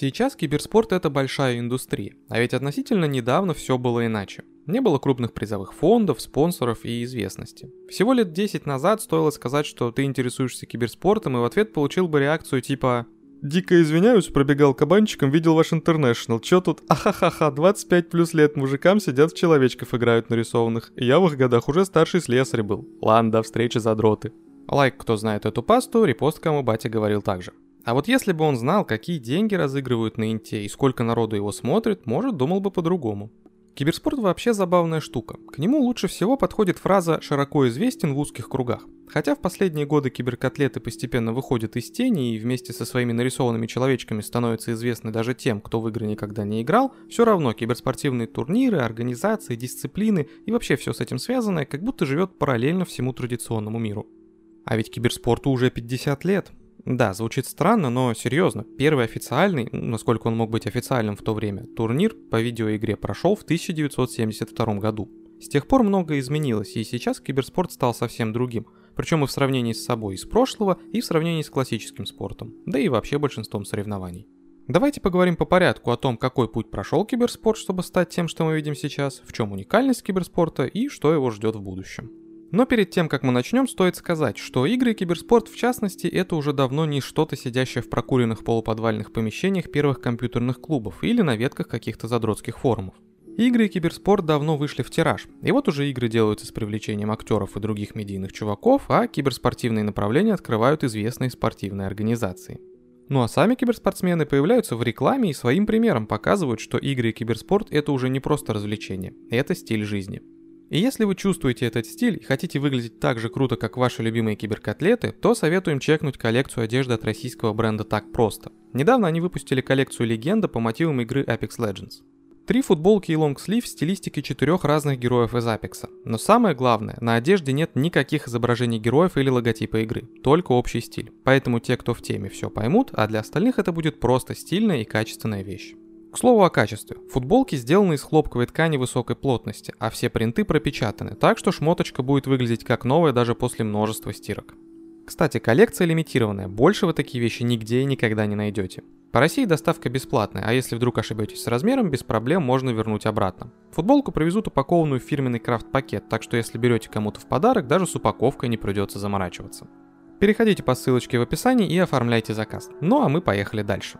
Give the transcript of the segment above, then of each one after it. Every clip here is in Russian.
Сейчас киберспорт это большая индустрия, а ведь относительно недавно все было иначе. Не было крупных призовых фондов, спонсоров и известности. Всего лет 10 назад стоило сказать, что ты интересуешься киберспортом, и в ответ получил бы реакцию типа «Дико извиняюсь, пробегал кабанчиком, видел ваш интернешнл. Чё тут? Ахахаха, 25 плюс лет мужикам сидят в человечков играют нарисованных. Я в их годах уже старший слесарь был. Ладно, до встречи, задроты». Лайк, кто знает эту пасту, репост, кому батя говорил так же. А вот если бы он знал, какие деньги разыгрывают на Инте и сколько народу его смотрит, может, думал бы по-другому. Киберспорт вообще забавная штука. К нему лучше всего подходит фраза «широко известен в узких кругах». Хотя в последние годы киберкотлеты постепенно выходят из тени и вместе со своими нарисованными человечками становятся известны даже тем, кто в игры никогда не играл, все равно киберспортивные турниры, организации, дисциплины и вообще все с этим связанное как будто живет параллельно всему традиционному миру. А ведь киберспорту уже 50 лет, да, звучит странно, но серьезно. Первый официальный, насколько он мог быть официальным в то время, турнир по видеоигре прошел в 1972 году. С тех пор многое изменилось, и сейчас киберспорт стал совсем другим. Причем и в сравнении с собой из прошлого, и в сравнении с классическим спортом. Да и вообще большинством соревнований. Давайте поговорим по порядку о том, какой путь прошел киберспорт, чтобы стать тем, что мы видим сейчас, в чем уникальность киберспорта и что его ждет в будущем. Но перед тем, как мы начнем, стоит сказать, что игры и киберспорт в частности это уже давно не что-то сидящее в прокуренных полуподвальных помещениях первых компьютерных клубов или на ветках каких-то задротских форумов. Игры и киберспорт давно вышли в тираж, и вот уже игры делаются с привлечением актеров и других медийных чуваков, а киберспортивные направления открывают известные спортивные организации. Ну а сами киберспортсмены появляются в рекламе и своим примером показывают, что игры и киберспорт это уже не просто развлечение, это стиль жизни. И если вы чувствуете этот стиль и хотите выглядеть так же круто, как ваши любимые киберкотлеты, то советуем чекнуть коллекцию одежды от российского бренда «Так просто». Недавно они выпустили коллекцию «Легенда» по мотивам игры Apex Legends. Три футболки и лонгслив в стилистике четырех разных героев из Apex. Но самое главное, на одежде нет никаких изображений героев или логотипа игры, только общий стиль. Поэтому те, кто в теме, все поймут, а для остальных это будет просто стильная и качественная вещь. К слову о качестве. Футболки сделаны из хлопковой ткани высокой плотности, а все принты пропечатаны, так что шмоточка будет выглядеть как новая даже после множества стирок. Кстати, коллекция лимитированная, больше вы такие вещи нигде и никогда не найдете. По России доставка бесплатная, а если вдруг ошибетесь с размером, без проблем можно вернуть обратно. Футболку привезут упакованную в фирменный крафт-пакет, так что если берете кому-то в подарок, даже с упаковкой не придется заморачиваться. Переходите по ссылочке в описании и оформляйте заказ. Ну а мы поехали дальше.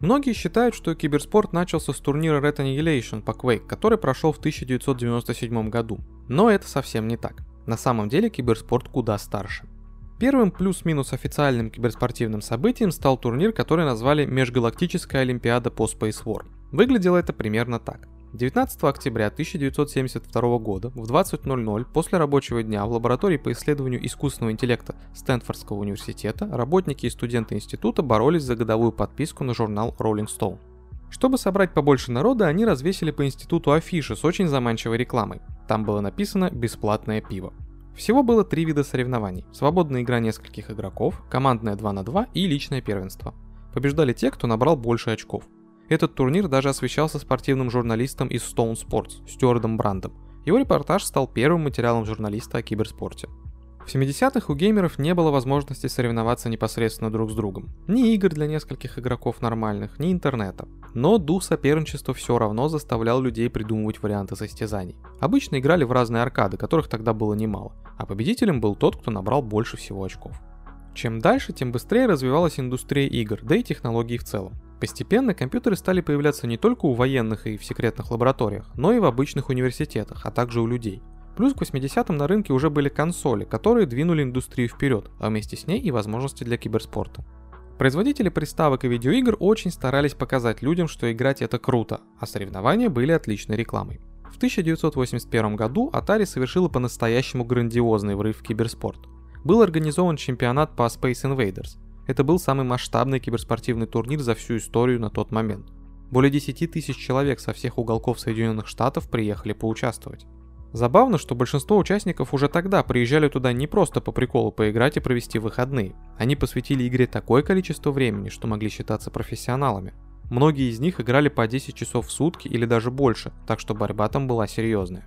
Многие считают, что киберспорт начался с турнира Red Annihilation по Quake, который прошел в 1997 году. Но это совсем не так. На самом деле киберспорт куда старше. Первым плюс-минус официальным киберспортивным событием стал турнир, который назвали Межгалактическая Олимпиада по Space War. Выглядело это примерно так. 19 октября 1972 года в 20.00 после рабочего дня в лаборатории по исследованию искусственного интеллекта Стэнфордского университета работники и студенты института боролись за годовую подписку на журнал Rolling Stone. Чтобы собрать побольше народа, они развесили по институту афиши с очень заманчивой рекламой. Там было написано «Бесплатное пиво». Всего было три вида соревнований. Свободная игра нескольких игроков, командная 2 на 2 и личное первенство. Побеждали те, кто набрал больше очков – этот турнир даже освещался спортивным журналистом из Stone Sports, Стюардом Брандом. Его репортаж стал первым материалом журналиста о киберспорте. В 70-х у геймеров не было возможности соревноваться непосредственно друг с другом. Ни игр для нескольких игроков нормальных, ни интернета. Но дух соперничества все равно заставлял людей придумывать варианты состязаний. Обычно играли в разные аркады, которых тогда было немало, а победителем был тот, кто набрал больше всего очков. Чем дальше, тем быстрее развивалась индустрия игр, да и технологии в целом. Постепенно компьютеры стали появляться не только у военных и в секретных лабораториях, но и в обычных университетах, а также у людей. Плюс к 80-м на рынке уже были консоли, которые двинули индустрию вперед, а вместе с ней и возможности для киберспорта. Производители приставок и видеоигр очень старались показать людям, что играть это круто, а соревнования были отличной рекламой. В 1981 году Atari совершила по-настоящему грандиозный врыв в киберспорт. Был организован чемпионат по Space Invaders, это был самый масштабный киберспортивный турнир за всю историю на тот момент. Более 10 тысяч человек со всех уголков Соединенных Штатов приехали поучаствовать. Забавно, что большинство участников уже тогда приезжали туда не просто по приколу поиграть и провести выходные. Они посвятили игре такое количество времени, что могли считаться профессионалами. Многие из них играли по 10 часов в сутки или даже больше, так что борьба там была серьезная.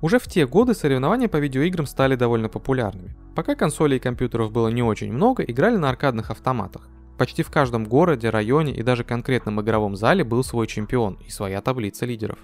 Уже в те годы соревнования по видеоиграм стали довольно популярными. Пока консолей и компьютеров было не очень много, играли на аркадных автоматах. Почти в каждом городе, районе и даже конкретном игровом зале был свой чемпион и своя таблица лидеров.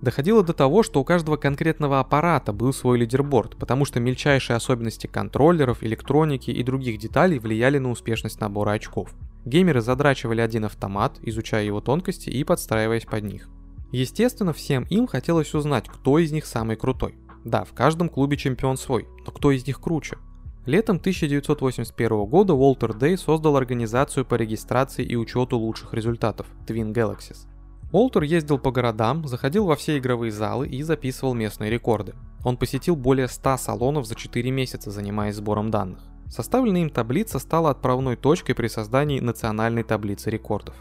Доходило до того, что у каждого конкретного аппарата был свой лидерборд, потому что мельчайшие особенности контроллеров, электроники и других деталей влияли на успешность набора очков. Геймеры задрачивали один автомат, изучая его тонкости и подстраиваясь под них. Естественно, всем им хотелось узнать, кто из них самый крутой. Да, в каждом клубе чемпион свой, но кто из них круче? Летом 1981 года Уолтер Дэй создал организацию по регистрации и учету лучших результатов – Twin Galaxies. Уолтер ездил по городам, заходил во все игровые залы и записывал местные рекорды. Он посетил более 100 салонов за 4 месяца, занимаясь сбором данных. Составленная им таблица стала отправной точкой при создании национальной таблицы рекордов.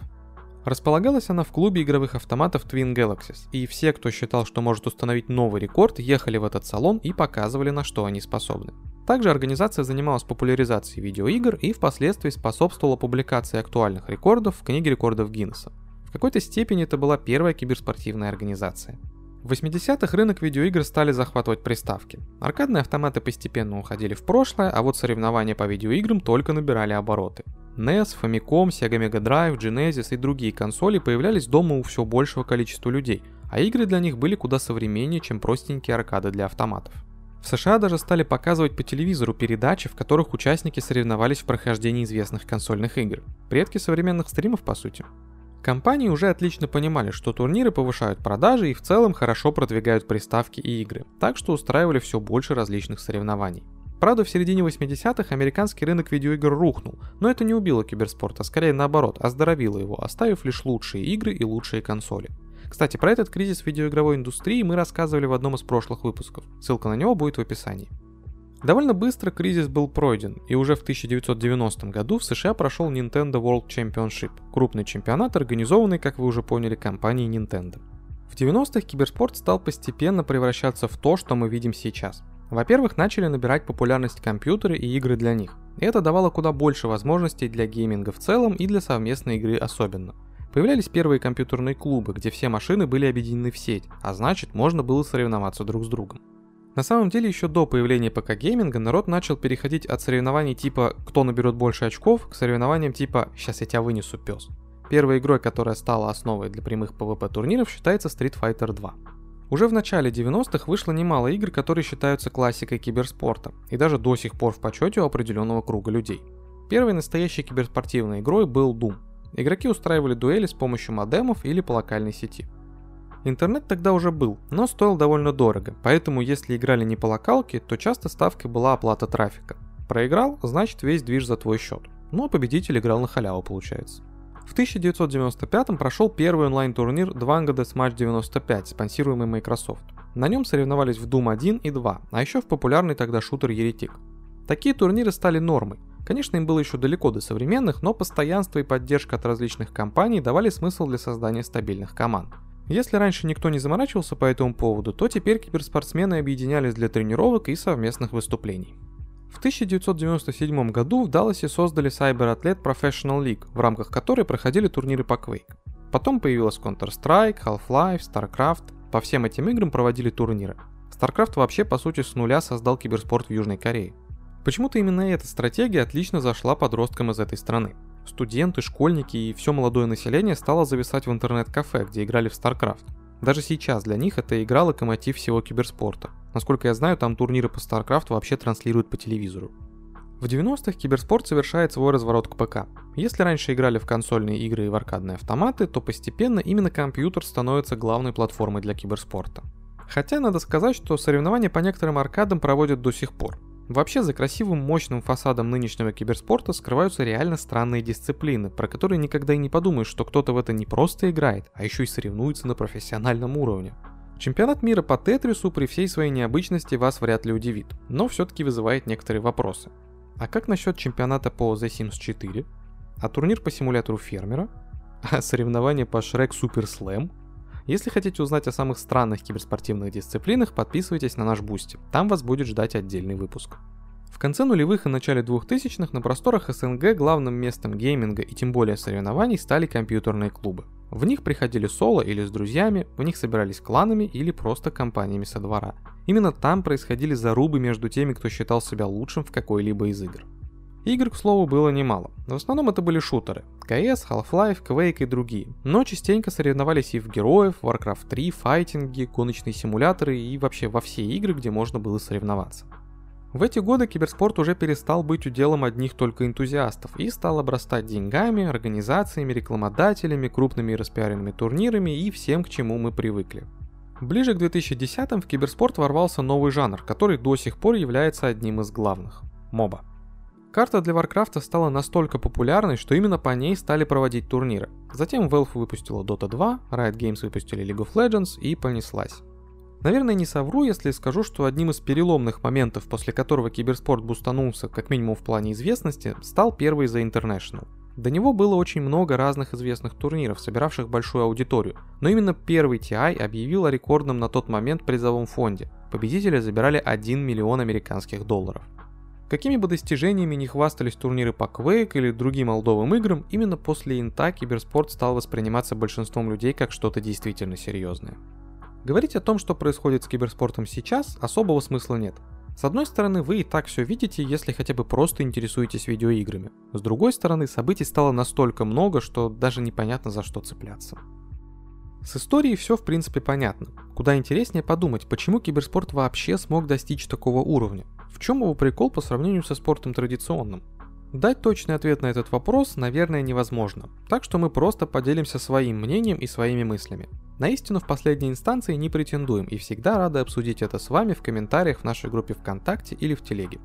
Располагалась она в клубе игровых автоматов Twin Galaxies, и все, кто считал, что может установить новый рекорд, ехали в этот салон и показывали, на что они способны. Также организация занималась популяризацией видеоигр и впоследствии способствовала публикации актуальных рекордов в книге рекордов Гиннесса. В какой-то степени это была первая киберспортивная организация. В 80-х рынок видеоигр стали захватывать приставки. Аркадные автоматы постепенно уходили в прошлое, а вот соревнования по видеоиграм только набирали обороты. NES, Famicom, Sega Mega Drive, Genesis и другие консоли появлялись дома у все большего количества людей, а игры для них были куда современнее, чем простенькие аркады для автоматов. В США даже стали показывать по телевизору передачи, в которых участники соревновались в прохождении известных консольных игр. Предки современных стримов, по сути. Компании уже отлично понимали, что турниры повышают продажи и в целом хорошо продвигают приставки и игры, так что устраивали все больше различных соревнований. Правда, в середине 80-х американский рынок видеоигр рухнул, но это не убило киберспорт, а скорее наоборот, оздоровило его, оставив лишь лучшие игры и лучшие консоли. Кстати, про этот кризис видеоигровой индустрии мы рассказывали в одном из прошлых выпусков, ссылка на него будет в описании. Довольно быстро кризис был пройден, и уже в 1990 году в США прошел Nintendo World Championship, крупный чемпионат, организованный, как вы уже поняли, компанией Nintendo. В 90-х киберспорт стал постепенно превращаться в то, что мы видим сейчас. Во-первых, начали набирать популярность компьютеры и игры для них. Это давало куда больше возможностей для гейминга в целом и для совместной игры особенно. Появлялись первые компьютерные клубы, где все машины были объединены в сеть, а значит можно было соревноваться друг с другом. На самом деле, еще до появления ПК гейминга народ начал переходить от соревнований типа «кто наберет больше очков» к соревнованиям типа «сейчас я тебя вынесу, пес». Первой игрой, которая стала основой для прямых PvP турниров, считается Street Fighter 2. Уже в начале 90-х вышло немало игр, которые считаются классикой киберспорта, и даже до сих пор в почете у определенного круга людей. Первой настоящей киберспортивной игрой был Doom. Игроки устраивали дуэли с помощью модемов или по локальной сети. Интернет тогда уже был, но стоил довольно дорого, поэтому если играли не по локалке, то часто ставкой была оплата трафика. Проиграл, значит весь движ за твой счет. Ну а победитель играл на халяву получается. В 1995 прошел первый онлайн-турнир Dvango Deathmatch 95, спонсируемый Microsoft. На нем соревновались в Doom 1 и 2, а еще в популярный тогда шутер Еретик. Такие турниры стали нормой. Конечно, им было еще далеко до современных, но постоянство и поддержка от различных компаний давали смысл для создания стабильных команд. Если раньше никто не заморачивался по этому поводу, то теперь киберспортсмены объединялись для тренировок и совместных выступлений. В 1997 году в Далласе создали Cyber Athlete Professional League, в рамках которой проходили турниры по Quake. Потом появилась Counter-Strike, Half-Life, StarCraft. По всем этим играм проводили турниры. StarCraft вообще по сути с нуля создал киберспорт в Южной Корее. Почему-то именно эта стратегия отлично зашла подросткам из этой страны. Студенты, школьники и все молодое население стало зависать в интернет-кафе, где играли в StarCraft. Даже сейчас для них это игра локомотив всего киберспорта. Насколько я знаю, там турниры по StarCraft вообще транслируют по телевизору. В 90-х киберспорт совершает свой разворот к ПК. Если раньше играли в консольные игры и в аркадные автоматы, то постепенно именно компьютер становится главной платформой для киберспорта. Хотя надо сказать, что соревнования по некоторым аркадам проводят до сих пор. Вообще за красивым мощным фасадом нынешнего киберспорта скрываются реально странные дисциплины, про которые никогда и не подумаешь, что кто-то в это не просто играет, а еще и соревнуется на профессиональном уровне. Чемпионат мира по Тетрису при всей своей необычности вас вряд ли удивит, но все-таки вызывает некоторые вопросы. А как насчет чемпионата по The Sims 4? А турнир по симулятору фермера? А соревнования по Shrek Super Slam? Если хотите узнать о самых странных киберспортивных дисциплинах, подписывайтесь на наш Boosty. Там вас будет ждать отдельный выпуск. В конце нулевых и начале 2000-х на просторах СНГ главным местом гейминга и тем более соревнований стали компьютерные клубы. В них приходили соло или с друзьями, в них собирались кланами или просто компаниями со двора. Именно там происходили зарубы между теми, кто считал себя лучшим в какой-либо из игр. Игр, к слову, было немало. В основном это были шутеры. CS, Half-Life, Quake и другие. Но частенько соревновались и в героев, Warcraft 3, файтинги, гоночные симуляторы и вообще во все игры, где можно было соревноваться. В эти годы киберспорт уже перестал быть уделом одних только энтузиастов и стал обрастать деньгами, организациями, рекламодателями, крупными распиаренными турнирами и всем, к чему мы привыкли. Ближе к 2010-м в киберспорт ворвался новый жанр, который до сих пор является одним из главных – моба. Карта для Варкрафта стала настолько популярной, что именно по ней стали проводить турниры. Затем Valve выпустила Dota 2, Riot Games выпустили League of Legends и понеслась. Наверное, не совру, если скажу, что одним из переломных моментов, после которого киберспорт бустанулся, как минимум в плане известности, стал первый The International. До него было очень много разных известных турниров, собиравших большую аудиторию, но именно первый TI объявил о рекордном на тот момент призовом фонде. Победители забирали 1 миллион американских долларов. Какими бы достижениями не хвастались турниры по Quake или другим олдовым играм, именно после инта киберспорт стал восприниматься большинством людей как что-то действительно серьезное. Говорить о том, что происходит с киберспортом сейчас, особого смысла нет. С одной стороны, вы и так все видите, если хотя бы просто интересуетесь видеоиграми. С другой стороны, событий стало настолько много, что даже непонятно за что цепляться. С историей все в принципе понятно. Куда интереснее подумать, почему киберспорт вообще смог достичь такого уровня. В чем его прикол по сравнению со спортом традиционным? Дать точный ответ на этот вопрос, наверное, невозможно, так что мы просто поделимся своим мнением и своими мыслями. На истину в последней инстанции не претендуем и всегда рады обсудить это с вами в комментариях в нашей группе ВКонтакте или в Телеге.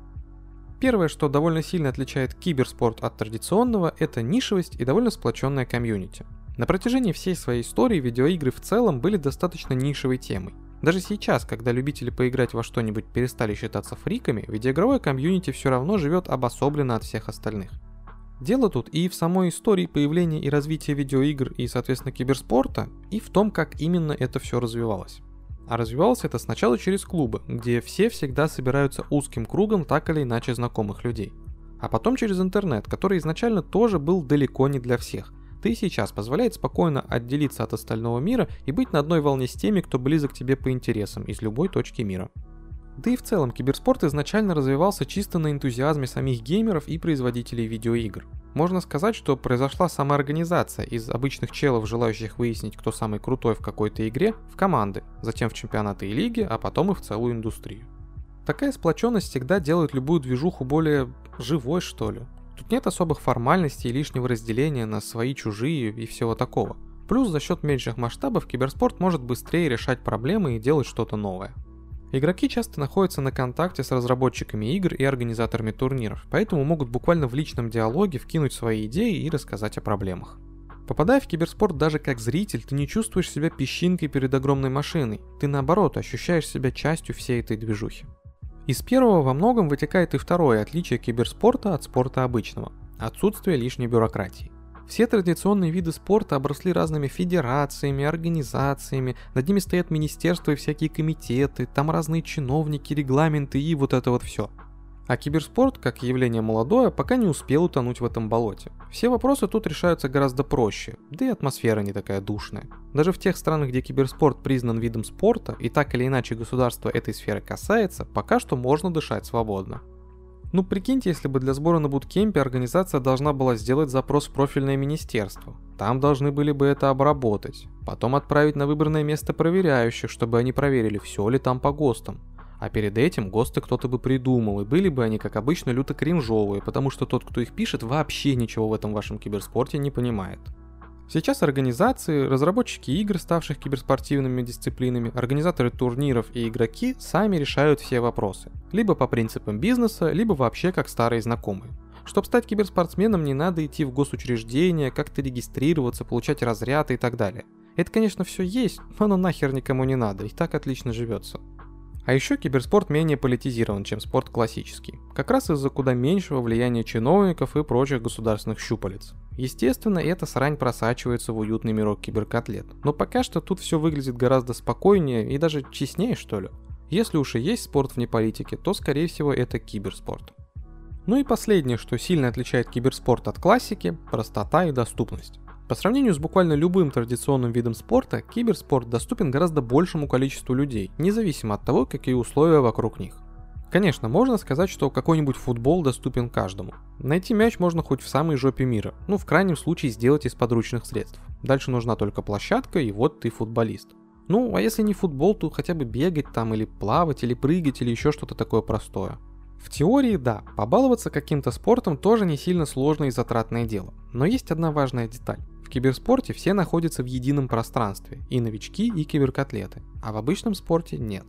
Первое, что довольно сильно отличает киберспорт от традиционного, это нишевость и довольно сплоченная комьюнити. На протяжении всей своей истории видеоигры в целом были достаточно нишевой темой. Даже сейчас, когда любители поиграть во что-нибудь перестали считаться фриками, видеоигровое комьюнити все равно живет обособленно от всех остальных. Дело тут и в самой истории появления и развития видеоигр и, соответственно, киберспорта, и в том, как именно это все развивалось. А развивалось это сначала через клубы, где все всегда собираются узким кругом так или иначе знакомых людей. А потом через интернет, который изначально тоже был далеко не для всех – ты сейчас позволяет спокойно отделиться от остального мира и быть на одной волне с теми, кто близок тебе по интересам из любой точки мира. Да и в целом киберспорт изначально развивался чисто на энтузиазме самих геймеров и производителей видеоигр. Можно сказать, что произошла самоорганизация из обычных челов, желающих выяснить, кто самый крутой в какой-то игре, в команды, затем в чемпионаты и лиги, а потом и в целую индустрию. Такая сплоченность всегда делает любую движуху более живой, что ли. Тут нет особых формальностей и лишнего разделения на свои, чужие и всего такого. Плюс за счет меньших масштабов киберспорт может быстрее решать проблемы и делать что-то новое. Игроки часто находятся на контакте с разработчиками игр и организаторами турниров, поэтому могут буквально в личном диалоге вкинуть свои идеи и рассказать о проблемах. Попадая в киберспорт даже как зритель, ты не чувствуешь себя песчинкой перед огромной машиной, ты наоборот ощущаешь себя частью всей этой движухи. Из первого во многом вытекает и второе отличие киберспорта от спорта обычного – отсутствие лишней бюрократии. Все традиционные виды спорта обросли разными федерациями, организациями, над ними стоят министерства и всякие комитеты, там разные чиновники, регламенты и вот это вот все – а киберспорт, как явление молодое, пока не успел утонуть в этом болоте. Все вопросы тут решаются гораздо проще, да и атмосфера не такая душная. Даже в тех странах, где киберспорт признан видом спорта, и так или иначе государство этой сферы касается, пока что можно дышать свободно. Ну прикиньте, если бы для сбора на буткемпе организация должна была сделать запрос в профильное министерство. Там должны были бы это обработать. Потом отправить на выбранное место проверяющих, чтобы они проверили, все ли там по ГОСТам. А перед этим ГОСТы кто-то бы придумал, и были бы они, как обычно, люто кринжовые, потому что тот, кто их пишет, вообще ничего в этом вашем киберспорте не понимает. Сейчас организации, разработчики игр, ставших киберспортивными дисциплинами, организаторы турниров и игроки сами решают все вопросы. Либо по принципам бизнеса, либо вообще как старые знакомые. Чтобы стать киберспортсменом, не надо идти в госучреждение, как-то регистрироваться, получать разряды и так далее. Это, конечно, все есть, но оно нахер никому не надо, и так отлично живется. А еще киберспорт менее политизирован, чем спорт классический, как раз из-за куда меньшего влияния чиновников и прочих государственных щупалец. Естественно, эта срань просачивается в уютный мирок киберкотлет, но пока что тут все выглядит гораздо спокойнее и даже честнее, что ли. Если уж и есть спорт вне политики, то скорее всего это киберспорт. Ну и последнее, что сильно отличает киберспорт от классики – простота и доступность. По сравнению с буквально любым традиционным видом спорта, киберспорт доступен гораздо большему количеству людей, независимо от того, какие условия вокруг них. Конечно, можно сказать, что какой-нибудь футбол доступен каждому. Найти мяч можно хоть в самой жопе мира, ну в крайнем случае сделать из подручных средств. Дальше нужна только площадка и вот ты футболист. Ну, а если не футбол, то хотя бы бегать там или плавать, или прыгать, или еще что-то такое простое. В теории, да, побаловаться каким-то спортом тоже не сильно сложное и затратное дело. Но есть одна важная деталь. Киберспорте все находятся в едином пространстве, и новички, и киберкотлеты, а в обычном спорте нет.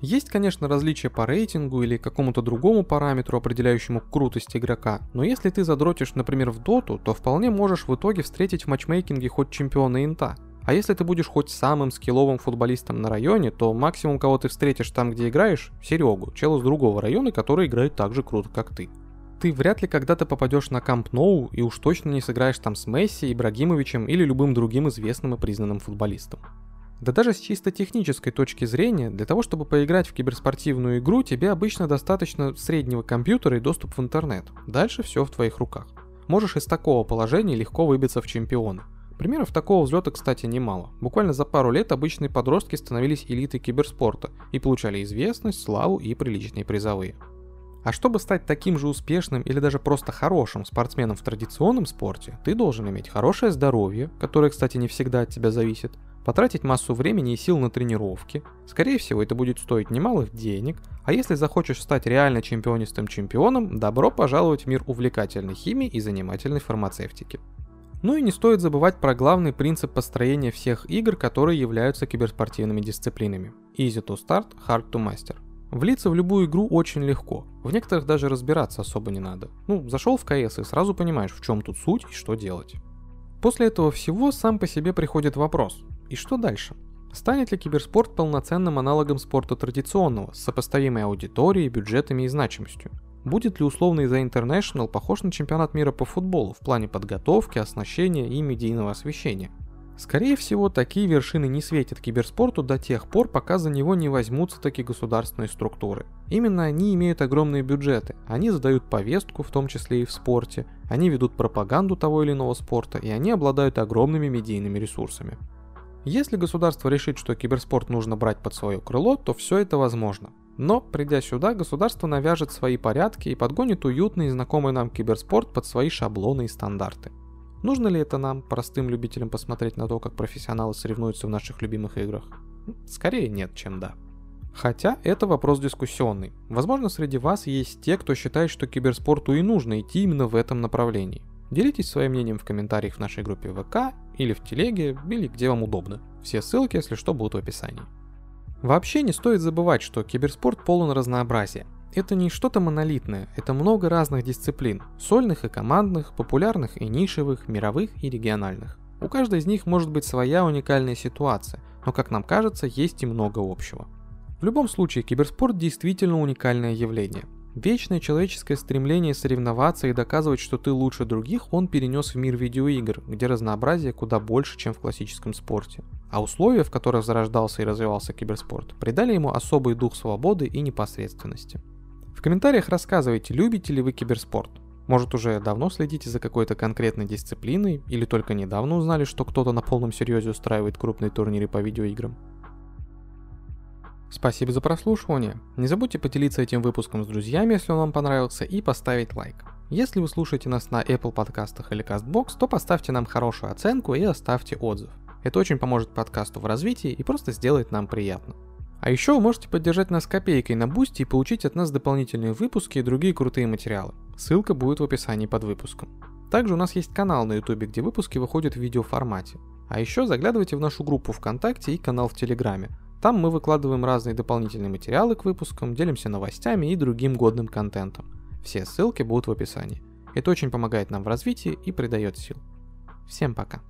Есть, конечно, различия по рейтингу или какому-то другому параметру, определяющему крутость игрока, но если ты задротишь, например, в доту, то вполне можешь в итоге встретить в матчмейкинге хоть чемпиона инта. А если ты будешь хоть самым скилловым футболистом на районе, то максимум, кого ты встретишь там, где играешь, Серегу, чел из другого района, который играет так же круто, как ты. Ты вряд ли когда-то попадешь на Камп Ноу и уж точно не сыграешь там с Месси, Ибрагимовичем или любым другим известным и признанным футболистом. Да даже с чисто технической точки зрения, для того, чтобы поиграть в киберспортивную игру, тебе обычно достаточно среднего компьютера и доступ в интернет. Дальше все в твоих руках. Можешь из такого положения легко выбиться в чемпионы. Примеров такого взлета, кстати, немало. Буквально за пару лет обычные подростки становились элитой киберспорта и получали известность, славу и приличные призовые. А чтобы стать таким же успешным или даже просто хорошим спортсменом в традиционном спорте, ты должен иметь хорошее здоровье, которое, кстати, не всегда от тебя зависит, потратить массу времени и сил на тренировки. Скорее всего, это будет стоить немалых денег, а если захочешь стать реально чемпионистым чемпионом, добро пожаловать в мир увлекательной химии и занимательной фармацевтики. Ну и не стоит забывать про главный принцип построения всех игр, которые являются киберспортивными дисциплинами. Easy to start, hard to master. Влиться в любую игру очень легко, в некоторых даже разбираться особо не надо. Ну, зашел в КС и сразу понимаешь, в чем тут суть и что делать. После этого всего сам по себе приходит вопрос, и что дальше? Станет ли киберспорт полноценным аналогом спорта традиционного, с сопоставимой аудиторией, бюджетами и значимостью? Будет ли условный The International похож на чемпионат мира по футболу в плане подготовки, оснащения и медийного освещения? Скорее всего, такие вершины не светят киберспорту до тех пор, пока за него не возьмутся такие государственные структуры. Именно они имеют огромные бюджеты, они задают повестку, в том числе и в спорте, они ведут пропаганду того или иного спорта, и они обладают огромными медийными ресурсами. Если государство решит, что киберспорт нужно брать под свое крыло, то все это возможно. Но, придя сюда, государство навяжет свои порядки и подгонит уютный и знакомый нам киберспорт под свои шаблоны и стандарты. Нужно ли это нам, простым любителям, посмотреть на то, как профессионалы соревнуются в наших любимых играх? Скорее нет, чем да. Хотя это вопрос дискуссионный. Возможно, среди вас есть те, кто считает, что киберспорту и нужно идти именно в этом направлении. Делитесь своим мнением в комментариях в нашей группе ВК или в телеге, или где вам удобно. Все ссылки, если что, будут в описании. Вообще не стоит забывать, что киберспорт полон разнообразия. Это не что-то монолитное, это много разных дисциплин, сольных и командных, популярных и нишевых, мировых и региональных. У каждой из них может быть своя уникальная ситуация, но, как нам кажется, есть и много общего. В любом случае, киберспорт действительно уникальное явление – Вечное человеческое стремление соревноваться и доказывать, что ты лучше других, он перенес в мир видеоигр, где разнообразие куда больше, чем в классическом спорте. А условия, в которых зарождался и развивался киберспорт, придали ему особый дух свободы и непосредственности. В комментариях рассказывайте, любите ли вы киберспорт. Может уже давно следите за какой-то конкретной дисциплиной, или только недавно узнали, что кто-то на полном серьезе устраивает крупные турниры по видеоиграм. Спасибо за прослушивание. Не забудьте поделиться этим выпуском с друзьями, если он вам понравился, и поставить лайк. Если вы слушаете нас на Apple подкастах или CastBox, то поставьте нам хорошую оценку и оставьте отзыв. Это очень поможет подкасту в развитии и просто сделает нам приятно. А еще вы можете поддержать нас копейкой на бусте и получить от нас дополнительные выпуски и другие крутые материалы. Ссылка будет в описании под выпуском. Также у нас есть канал на YouTube, где выпуски выходят в видеоформате. А еще заглядывайте в нашу группу ВКонтакте и канал в Телеграме. Там мы выкладываем разные дополнительные материалы к выпускам, делимся новостями и другим годным контентом. Все ссылки будут в описании. Это очень помогает нам в развитии и придает сил. Всем пока.